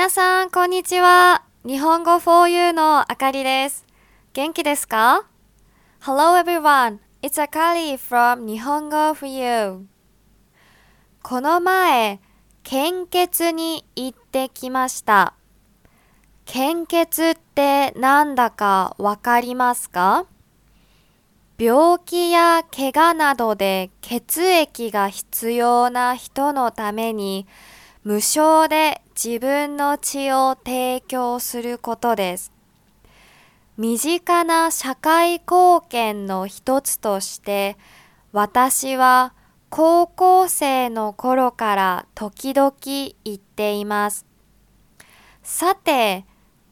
皆さん、こんにちは。日本語 4U のあかりです。元気ですか ?Hello everyone. It's Akari from 日本語 4U. この前、献血に行ってきました。献血ってなんだかわかりますか？病気や怪我などで血液が必要な人のために無償で自分の血を提供することです。身近な社会貢献の一つとして私は高校生の頃から時々言っています。さて、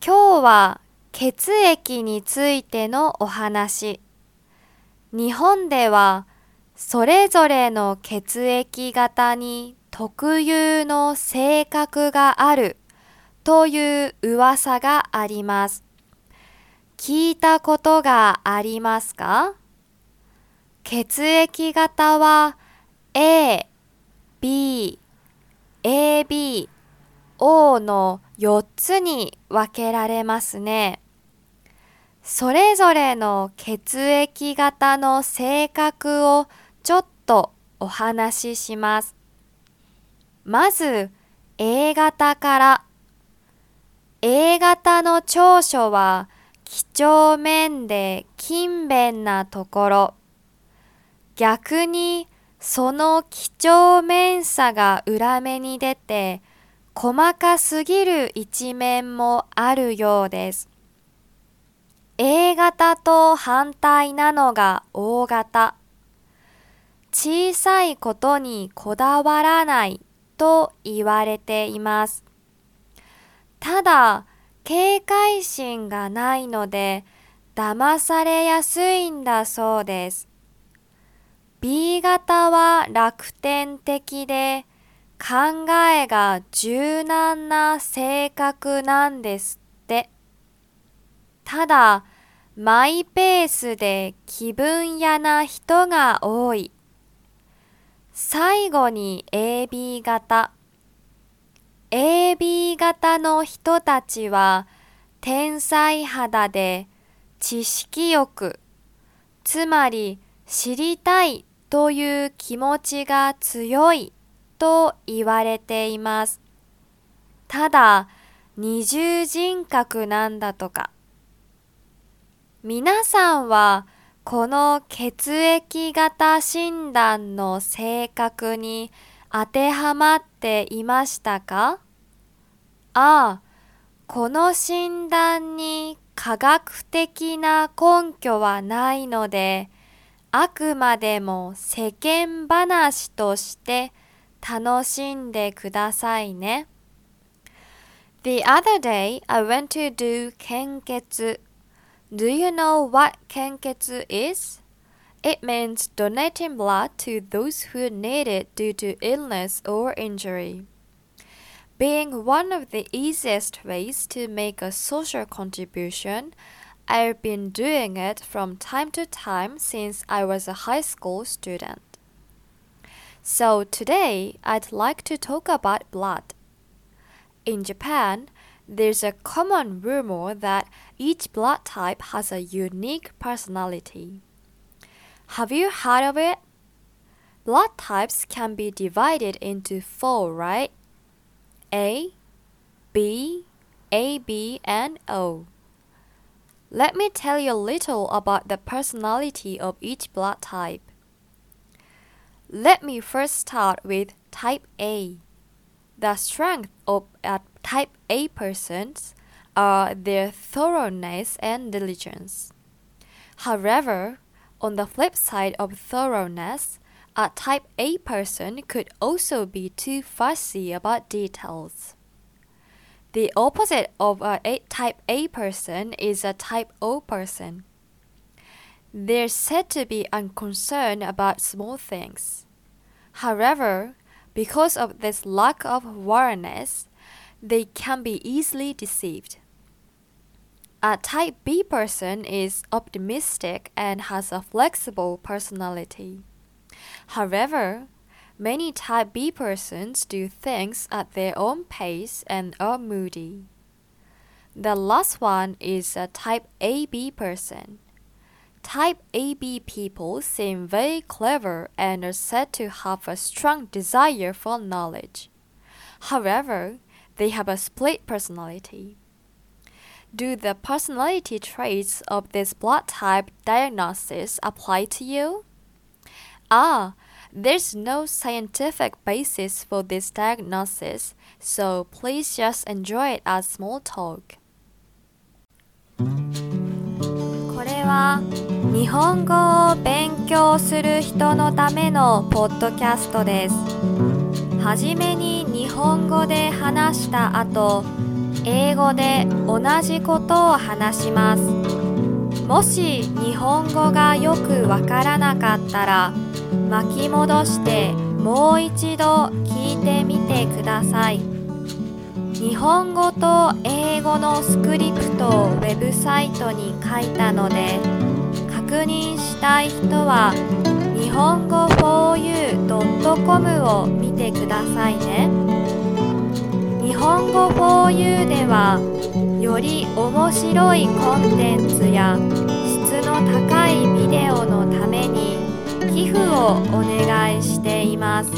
今日は血液についてのお話。日本ではそれぞれの血液型に特有の性格があるという噂があります。聞いたことがありますか？血液型は A、B、AB、O の4つに分けられますね。それぞれの血液型の性格をちょっとお話しします。まず A 型から A 型の長所は几帳面で勤勉なところ逆にその几帳面さが裏目に出て細かすぎる一面もあるようです。A 型と反対なのが O 型。小さいことにこだわらないと言われています。ただ、警戒心がないので騙されやすいんだそうです。B 型は楽天的で考えが柔軟な性格なんですって。ただ、マイペースで気分屋な人が多い。最後に AB 型。AB 型の人たちは天才肌で知識欲、つまり知りたいという気持ちが強いと言われています。ただ、二重人格なんだとか。皆さんはこの血液型診断の性格に当てはまっていましたか？ああ、この診断に科学的な根拠はないので、あくまでも世間話として楽しんでくださいね。The other day I went to do 献血 Do you know what 献血 is? It means donating blood to those who need it due to illness or injury. Being one of the easiest ways to make a social contribution, I've been doing it from time to time since I was a high school student. So today I'd like to talk about blood. In Japan, there's a common rumor that each blood type has a unique personality. Have you heard of it? Blood types can be divided into four, right? A, B, AB, and O. Let me tell you a little about the personality of each blood type. Let me first start with type A. The strength of a type A persons are their thoroughness and diligence. However, on the flip side of thoroughness, a type A person could also be too fussy about details. The opposite of a type A person is a type O person. They're said to be unconcerned about small things. However, because of this lack of awareness, they can be easily deceived. A type B person is optimistic and has a flexible personality. However, Many type B persons do things at their own pace and are moody. The last one is a type AB person. Type AB people seem very clever and are said to have a strong desire for knowledge. However, they have a split personality. Do the personality traits of this blood type diagnosis apply to you? Ah, there's no scientific basis for this diagnosis, so please just enjoy it as small talk. これは日本語を勉強する人のためのポッドキャストです。はじめに日本語で話した後、 英語で同じことを話します。もし日本語がよくわからなかったら、巻き戻してもう一度聞いてみてください日本語と英語のスクリプトをウェブサイトに書いたので確認したい人は日本語 4u.com を見てくださいね本語 4u ではより面白いコンテンツや質の高いビデオのために寄付をお願いしています。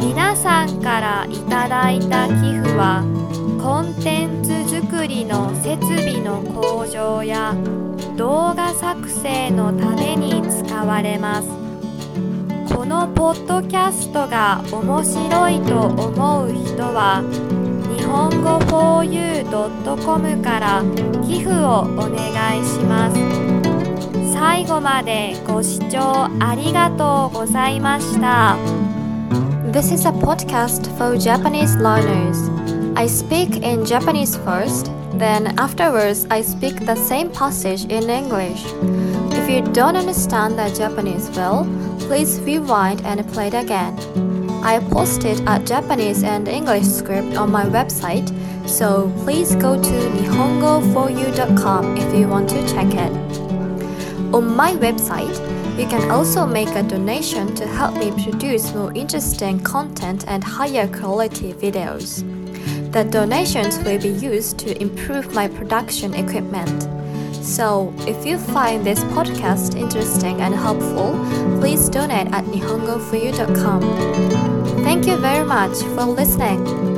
皆さんからいただいた寄付はコンテンツ作りの設備の向上や動画作成のために使われます。のポッドキャストが面白いと思う人は日本語 4u.com から寄付をお願いします。最後までご視聴ありがとうございました。This is a podcast for Japanese learners. I speak in Japanese first, then afterwards I speak the same passage in English. If you don't understand the Japanese well, please rewind and play it again. I posted a Japanese and English script on my website, so please go to nihongo4u.com if you want to check it. On my website, you can also make a donation to help me produce more interesting content and higher quality videos. The donations will be used to improve my production equipment. So, if you find this podcast interesting and helpful, please donate at nihongofuyu.com. Thank you very much for listening.